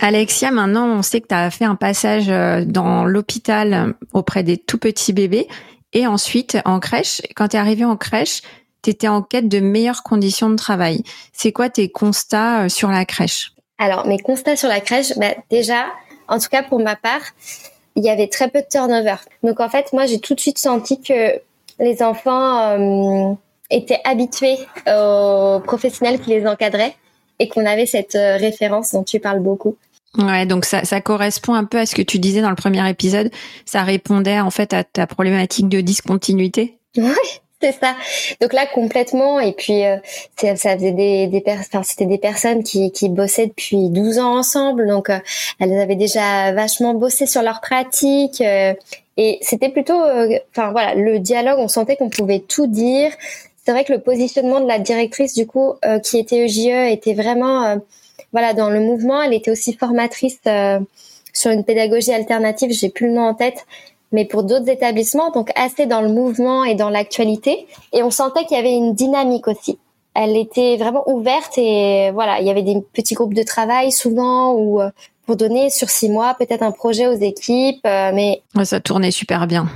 Alexia, maintenant on sait que tu as fait un passage euh, dans l'hôpital auprès des tout petits bébés et ensuite en crèche. Quand tu es arrivée en crèche, tu étais en quête de meilleures conditions de travail. C'est quoi tes constats euh, sur la crèche? Alors, mes constats sur la crèche, bah, déjà, en tout cas pour ma part, il y avait très peu de turnover. Donc en fait, moi, j'ai tout de suite senti que les enfants euh, étaient habitués aux professionnels qui les encadraient et qu'on avait cette euh, référence dont tu parles beaucoup. Ouais, donc ça, ça correspond un peu à ce que tu disais dans le premier épisode. Ça répondait en fait à ta problématique de discontinuité. Ouais, c'est ça. Donc là complètement et puis euh, ça faisait des des enfin, c'était des personnes qui qui bossaient depuis 12 ans ensemble donc euh, elles avaient déjà vachement bossé sur leur pratique euh, et c'était plutôt enfin voilà, le dialogue, on sentait qu'on pouvait tout dire. C'est vrai que le positionnement de la directrice du coup qui était EJE était vraiment voilà dans le mouvement, elle était aussi formatrice sur une pédagogie alternative, j'ai plus le nom en tête, mais pour d'autres établissements, donc assez dans le mouvement et dans l'actualité. Et on sentait qu'il y avait une dynamique aussi. Elle était vraiment ouverte et voilà, il y avait des petits groupes de travail souvent ou euh, pour donner sur six mois peut-être un projet aux équipes, euh, mais ça tournait super bien.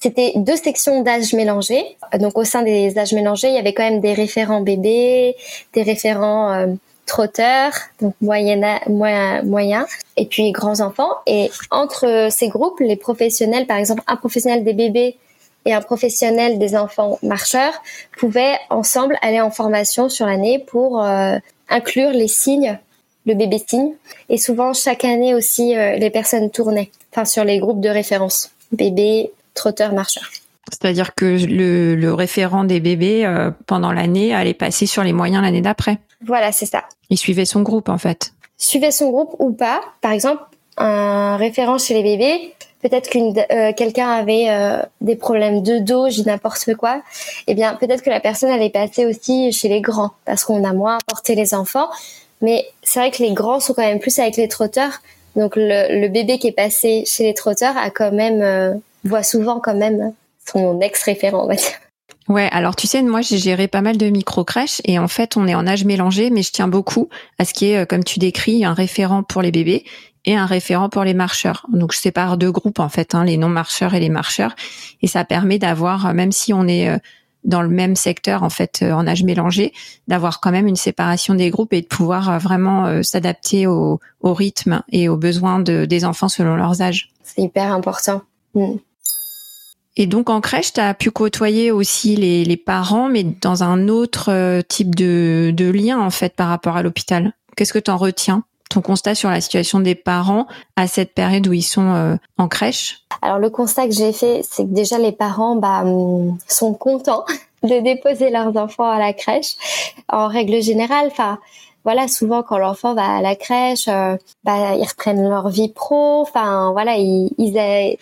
C'était deux sections d'âge mélangés. Donc au sein des âges mélangés, il y avait quand même des référents bébés, des référents euh, trotteurs, donc moyen, moyen, et puis grands enfants. Et entre ces groupes, les professionnels, par exemple, un professionnel des bébés et un professionnel des enfants marcheurs pouvaient ensemble aller en formation sur l'année pour euh, inclure les signes, le bébé signe. Et souvent, chaque année aussi, euh, les personnes tournaient, enfin sur les groupes de référence, bébé, trotteur, marcheur. C'est-à-dire que le, le, référent des bébés euh, pendant l'année allait passer sur les moyens l'année d'après. Voilà, c'est ça. Il suivait son groupe en fait. Suivait son groupe ou pas. Par exemple, un référent chez les bébés, peut-être qu'une euh, quelqu'un avait euh, des problèmes de dos, j'ai n'importe quoi. Eh bien, peut-être que la personne allait passer aussi chez les grands parce qu'on a moins porté les enfants. Mais c'est vrai que les grands sont quand même plus avec les trotteurs. Donc le, le bébé qui est passé chez les trotteurs a quand même euh, voit souvent quand même son ex-référent, on va dire. Ouais, alors tu sais, moi j'ai géré pas mal de micro-crèches et en fait on est en âge mélangé, mais je tiens beaucoup à ce qui est, euh, comme tu décris, un référent pour les bébés et un référent pour les marcheurs. Donc je sépare deux groupes en fait, hein, les non-marcheurs et les marcheurs, et ça permet d'avoir, euh, même si on est euh, dans le même secteur en fait en âge mélangé, d'avoir quand même une séparation des groupes et de pouvoir vraiment s'adapter au, rythme et aux besoins de, des enfants selon leurs âges. C'est hyper important. Mm. Et donc en crèche, tu as pu côtoyer aussi les, les, parents, mais dans un autre euh, type de, de lien en fait par rapport à l'hôpital. Qu'est-ce que tu en retiens ton constat sur la situation des parents à cette période où ils sont euh, en crèche? Alors le constat que j'ai fait, c'est que déjà les parents bah, hum, sont contents de déposer leurs enfants à la crèche. En règle générale, enfin voilà, souvent quand l'enfant va à la crèche, euh, bah, ils reprennent leur vie pro. Enfin, voilà, ils,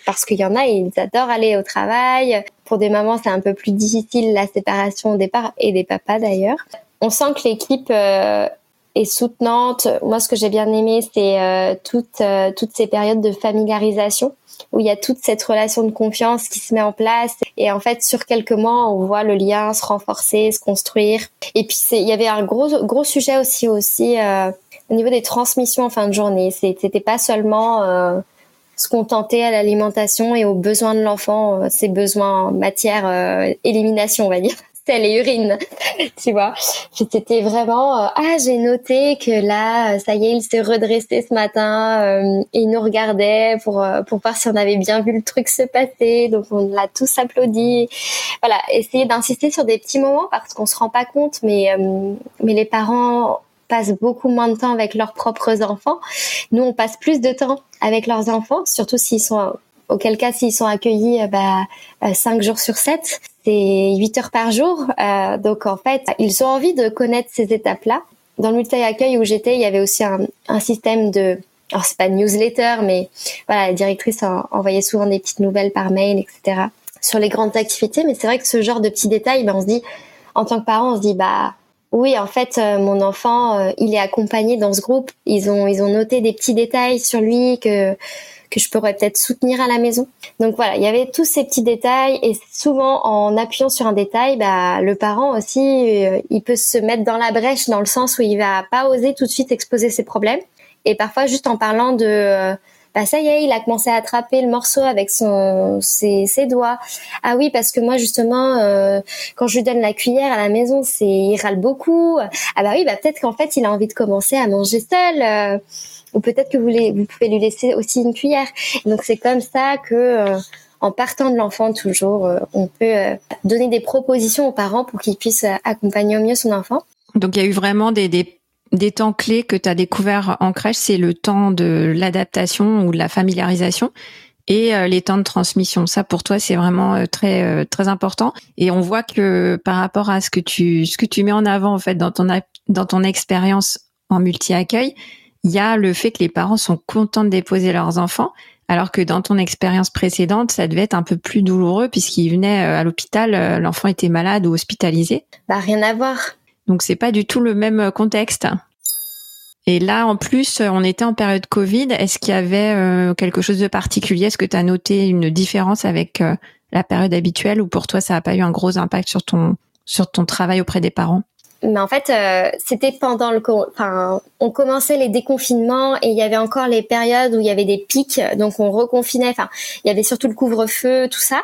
parce qu'il y en a, ils adorent aller au travail. Pour des mamans, c'est un peu plus difficile la séparation au départ et des papas d'ailleurs. On sent que l'équipe euh, est soutenante. Moi, ce que j'ai bien aimé, c'est euh, toutes toutes ces périodes de familiarisation où il y a toute cette relation de confiance qui se met en place. Et en fait, sur quelques mois, on voit le lien se renforcer, se construire. Et puis, il y avait un gros, gros sujet aussi, aussi euh, au niveau des transmissions en fin de journée. C'était pas seulement euh, se contenter à l'alimentation et aux besoins de l'enfant, euh, ses besoins en matière élimination, on va dire. Sel et urine, tu vois. C'était vraiment euh, ah j'ai noté que là ça y est il s'est redressé ce matin euh, il nous regardait pour euh, pour voir si on avait bien vu le truc se passer donc on l'a tous applaudi. Voilà, essayer d'insister sur des petits moments parce qu'on se rend pas compte mais mais les parents passent beaucoup moins de temps avec leurs propres enfants. Nous, on passe plus de temps avec leurs enfants, surtout s'ils sont auquel cas s'ils sont accueillis euh, bah, 5 euh, jours sur 7, c'est 8 heures par jour. Euh, donc en fait, ils ont envie de connaître ces étapes-là. Dans le multi-accueil où j'étais, il y avait aussi un, un système de... Alors c'est pas newsletter, mais voilà, la directrice envoyait souvent des petites nouvelles par mail, etc. sur les grandes activités. Mais c'est vrai que ce genre de petits détails, ben, on se dit, en tant que parent, on se dit, bah oui, en fait, mon enfant, il est accompagné dans ce groupe. Ils ont, ils ont noté des petits détails sur lui que que je pourrais peut-être soutenir à la maison. Donc voilà, il y avait tous ces petits détails et souvent en appuyant sur un détail, bah, le parent aussi, euh, il peut se mettre dans la brèche dans le sens où il va pas oser tout de suite exposer ses problèmes. Et parfois juste en parlant de euh, bah ça y est, il a commencé à attraper le morceau avec son ses, ses doigts. Ah oui, parce que moi justement, euh, quand je lui donne la cuillère à la maison, c'est il râle beaucoup. Ah bah oui, bah peut-être qu'en fait il a envie de commencer à manger seul ou peut-être que vous, vous pouvez lui laisser aussi une cuillère. Donc c'est comme ça que euh, en partant de l'enfant toujours, euh, on peut euh, donner des propositions aux parents pour qu'ils puissent accompagner au mieux son enfant. Donc il y a eu vraiment des, des, des temps clés que tu as découvert en crèche, c'est le temps de l'adaptation ou de la familiarisation et les temps de transmission. Ça pour toi c'est vraiment très très important et on voit que par rapport à ce que tu ce que tu mets en avant en fait dans ton dans ton expérience en multi-accueil, il y a le fait que les parents sont contents de déposer leurs enfants, alors que dans ton expérience précédente, ça devait être un peu plus douloureux puisqu'ils venaient euh, à l'hôpital, euh, l'enfant était malade ou hospitalisé. Bah rien à voir. Donc c'est pas du tout le même euh, contexte. Et là, en plus, on était en période Covid. Est-ce qu'il y avait quelque chose de particulier? Est-ce que tu as noté une différence avec la période habituelle ou pour toi, ça n'a pas eu un gros impact sur ton sur ton travail auprès des parents? Mais en fait, euh, c'était pendant le, enfin, on commençait les déconfinements et il y avait encore les périodes où il y avait des pics, donc on reconfinait. Enfin, il y avait surtout le couvre-feu, tout ça.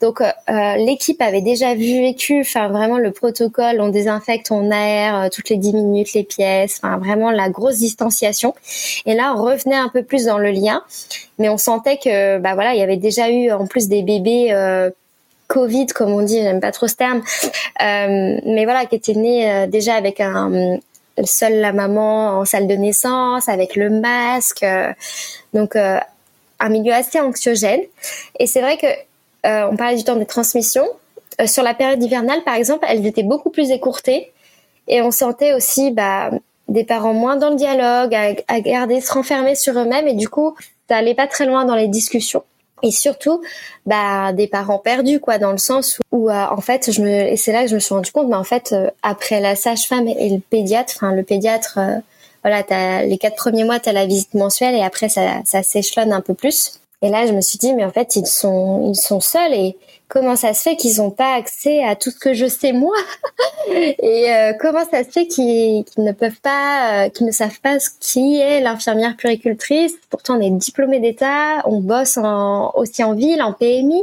Donc euh, euh, l'équipe avait déjà vu, vécu, enfin vraiment le protocole, on désinfecte, on aère toutes les 10 minutes les pièces, enfin vraiment la grosse distanciation. Et là, on revenait un peu plus dans le lien, mais on sentait que, bah voilà, il y avait déjà eu en plus des bébés Covid, comme on dit, j'aime pas trop ce terme, euh, mais voilà, qui était née euh, déjà avec un seule la maman en salle de naissance, avec le masque, euh, donc un milieu assez anxiogène. Et c'est vrai que on parlait du temps des transmissions. sur la période hivernale, par exemple, elles étaient beaucoup plus écourtées, et on sentait aussi bah, des parents moins dans le dialogue, à, à garder, se renfermer sur eux-mêmes, et du coup, ça allait pas très loin dans les discussions et surtout bah des parents perdus quoi dans le sens où, euh, en fait je me et c'est là que je me suis rendu compte mais en fait euh, après la sage-femme et le pédiatre enfin le pédiatre euh, voilà les quatre premiers mois t'as la visite mensuelle et après ça s'échelonne un peu plus et là je me suis dit mais en fait ils sont ils sont seuls et comment ça se fait qu'ils n'ont pas accès à tout ce que je sais moi et euh, comment ça se fait qu'ils ne peuvent pas, euh, qu'ils ne savent pas ce qui est l'infirmière puricultrice? Pourtant, on est diplômé d'État, on bosse en, aussi en ville, en PMI.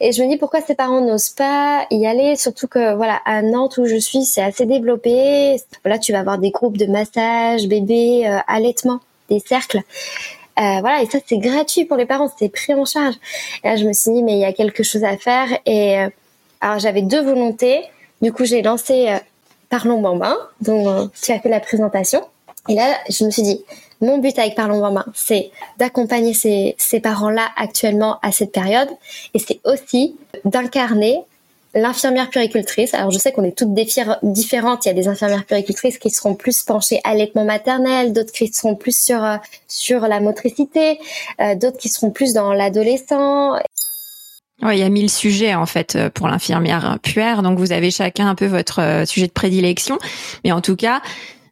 Et je me dis pourquoi ces parents n'osent pas y aller, surtout que voilà à Nantes où je suis, c'est assez développé. Là, tu vas avoir des groupes de massage, bébé, euh, allaitement, des cercles. Euh, voilà, et ça c'est gratuit pour les parents, c'est pris en charge. Et là, je me suis dit mais il y a quelque chose à faire. Et euh, alors j'avais deux volontés. Du coup, j'ai lancé euh, Parlons Bambin, dont tu as fait la présentation. Et là, je me suis dit mon but avec Parlons Bambin, c'est d'accompagner ces, ces parents-là actuellement à cette période, et c'est aussi d'incarner l'infirmière puricultrice. Alors je sais qu'on est toutes différentes. Il y a des infirmières puricultrices qui seront plus penchées allaitement maternel, d'autres qui seront plus sur euh, sur la motricité, euh, d'autres qui seront plus dans l'adolescent. Ouais, il y a mille sujets en fait euh, pour l'infirmière puère, donc vous avez chacun un peu votre sujet de prédilection. Mais en tout cas,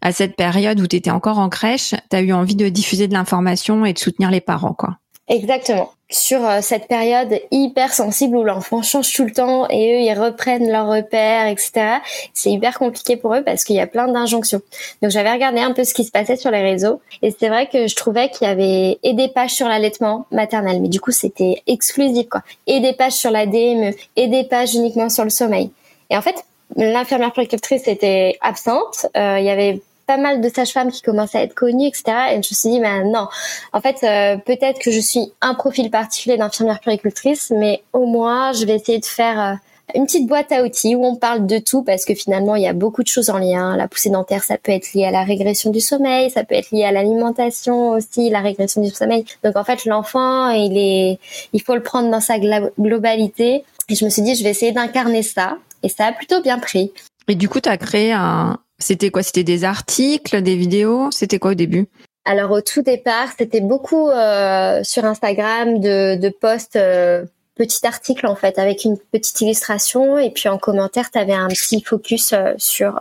à cette période où tu étais encore en crèche, tu as eu envie de diffuser de l'information et de soutenir les parents, quoi. Exactement. Sur euh, cette période hyper sensible où l'enfant change tout le temps et eux ils reprennent leurs repères, etc. C'est hyper compliqué pour eux parce qu'il y a plein d'injonctions. Donc j'avais regardé un peu ce qui se passait sur les réseaux et c'est vrai que je trouvais qu'il y avait et des pages sur l'allaitement maternel, mais du coup c'était exclusif quoi. Et des pages sur la DME et des pages uniquement sur le sommeil. Et en fait, l'infirmière puéricultrice était absente. Euh, il y avait pas mal de sages-femmes qui commençaient à être connues, etc. Et je me suis dit, mais non, en fait, euh, peut-être que je suis un profil particulier d'infirmière puéricultrice, mais au moins, je vais essayer de faire euh, une petite boîte à outils où on parle de tout parce que finalement, il y a beaucoup de choses en lien. La poussée dentaire, ça peut être lié à la régression du sommeil, ça peut être lié à l'alimentation aussi, la régression du sommeil. Donc en fait, l'enfant, il il faut le prendre dans sa globalité. Et je me suis dit, je vais essayer d'incarner ça. Et ça a plutôt bien pris. Et du coup, tu as créé un, c'était quoi? C'était des articles, des vidéos? C'était quoi au début? Alors au tout départ, c'était beaucoup euh, sur Instagram de, posts euh, petits articles en fait avec une petite illustration et puis en commentaire, tu avais un petit focus euh, sur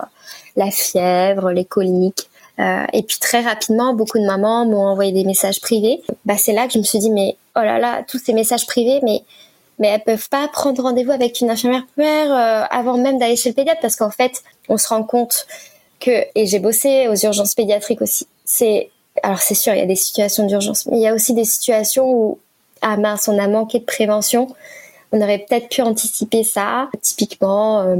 la fièvre, les coliques. Euh, et puis très rapidement, beaucoup de mamans m'ont envoyé des messages privés. Bah, c'est là que je me suis dit mais oh là là, tous ces messages privés, mais mais elles peuvent pas prendre rendez-vous avec une infirmière primaire euh, avant même d'aller chez le pédiatre parce qu'en fait, on se rend compte que et j'ai bossé aux urgences pédiatriques aussi. Alors c'est sûr, il y a des situations d'urgence, mais il y a aussi des situations où ah mince, on a manqué de prévention. On aurait peut-être pu anticiper ça. Typiquement, euh,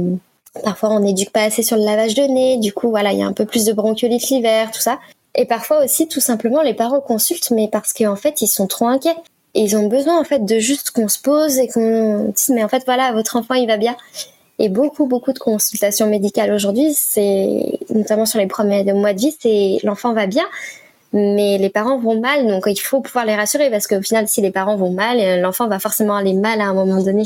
parfois on n'éduque pas assez sur le lavage de nez. Du coup, voilà, il y a un peu plus de bronchiolite l'hiver, tout ça. Et parfois aussi, tout simplement, les parents consultent, mais parce qu'en fait, ils sont trop inquiets. Ils ont besoin en fait de juste qu'on se pose et qu'on dise mais en fait voilà votre enfant il va bien. Et beaucoup beaucoup de consultations médicales aujourd'hui c'est notamment sur les premiers mois de vie c'est l'enfant va bien mais les parents vont mal. Donc il faut pouvoir les rassurer parce qu'au final si les parents vont mal l'enfant va forcément aller mal à un moment donné.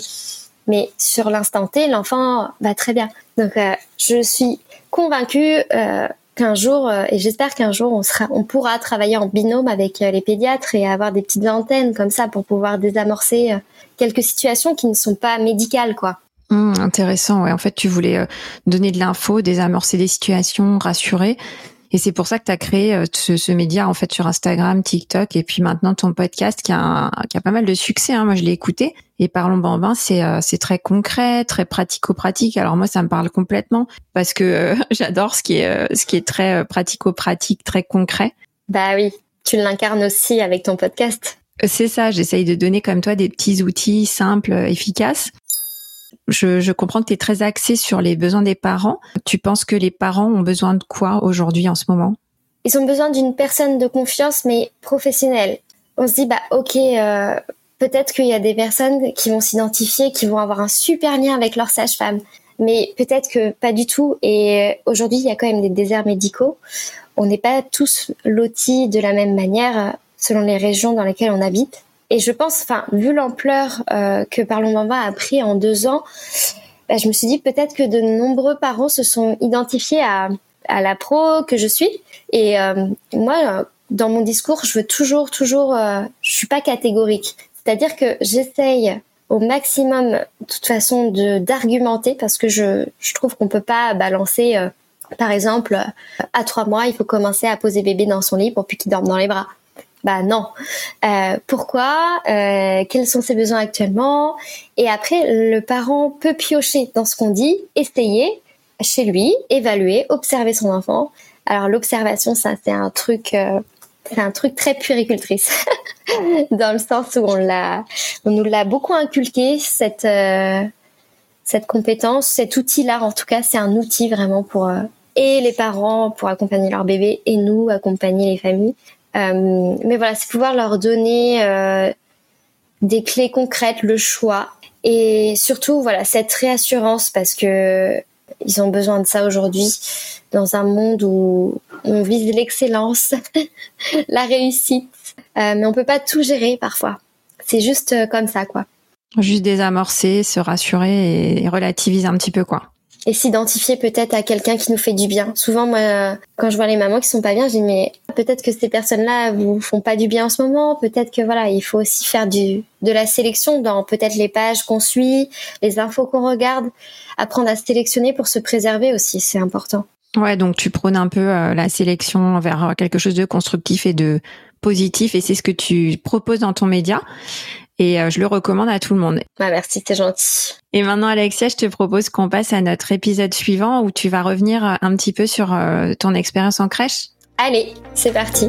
Mais sur l'instant T l'enfant va très bien. Donc euh, je suis convaincue euh, qu'un jour, euh, et j'espère qu'un jour on sera, on pourra travailler en binôme avec euh, les pédiatres et avoir des petites antennes comme ça pour pouvoir désamorcer euh, quelques situations qui ne sont pas médicales, quoi. Mmh, intéressant. Ouais. En fait, tu voulais donner de l'info, désamorcer des situations, rassurer. Et c'est pour ça que tu as créé euh, ce, ce, média en fait sur Instagram, TikTok et puis maintenant ton podcast qui a, qui a pas mal de succès. Hein. Moi, je l'ai écouté. Et Parlons Bambin, c'est euh, c'est très concret, très pratico-pratique. Alors moi, ça me parle complètement parce que euh, j'adore ce qui est ce qui est très pratico-pratique, très concret. Bah oui, tu l'incarnes aussi avec ton podcast. C'est ça, j'essaye de donner comme toi des petits outils simples, efficaces je, comprends que tu es très axé sur les besoins des parents. Tu penses que les parents ont besoin de quoi aujourd'hui en ce moment? Ils ont besoin d'une personne de confiance, mais professionnelle. On se dit, bah ok, euh, peut-être qu'il y a des personnes qui vont s'identifier, qui vont avoir un super lien avec leur sage-femme. Mais peut-être que pas du tout. Et aujourd'hui, il y a quand même des déserts médicaux. On n'est pas tous lotis de la même manière euh, selon les régions dans lesquelles on habite. Et je pense, enfin, vu l'ampleur euh, que Parlons Bamba a pris en deux ans, bah, je me suis dit peut-être que de nombreux parents se sont identifiés à, à la pro que je suis. Et euh, moi, dans mon discours, je veux toujours, toujours, euh, je suis pas catégorique. C'est-à-dire que j'essaye au maximum, de toute façon, de d'argumenter parce que je, je trouve qu'on peut pas balancer. Euh, par exemple, à trois mois, il faut commencer à poser bébé dans son lit pour plus qu'il dorme dans les bras. Bah non. Euh, pourquoi? Euh, Quels sont ses besoins actuellement? Et après, le parent peut piocher dans ce qu'on dit, essayer chez lui, évaluer, observer son enfant. Alors l'observation, c'est un truc, euh, c'est un truc très puricultrice, dans le sens où on l'a, on nous l'a beaucoup inculqué cette cette compétence, cet outil-là. En tout cas, c'est un outil vraiment pour et les parents pour accompagner leur bébé et nous accompagner les familles. Euh, mais voilà, c'est pouvoir leur donner euh, des clés concrètes, le choix et surtout voilà cette réassurance parce que ils ont besoin de ça aujourd'hui dans un monde où on vise l'excellence, la réussite, euh, mais on peut pas tout gérer parfois. C'est juste comme ça quoi. Juste désamorcer, se rassurer et relativiser un petit peu quoi et s'identifier peut-être à quelqu'un qui nous fait du bien. Souvent, moi, quand je vois les mamans qui sont pas bien, je dis mais peut-être que ces personnes-là vous font pas du bien en ce moment. Peut-être que voilà, il faut aussi faire du de la sélection dans peut-être les pages qu'on suit, les infos qu'on regarde, apprendre à sélectionner pour se préserver aussi, c'est important. Ouais, donc tu prônes un peu euh, la sélection vers quelque chose de constructif et de positif, et c'est ce que tu proposes dans ton média et euh, je le recommande à tout le monde. Ah, merci, c'est gentil. Et maintenant, Alexia, je te propose qu'on passe à notre épisode suivant où tu vas revenir un petit peu sur euh, ton expérience en crèche. Allez, c'est parti.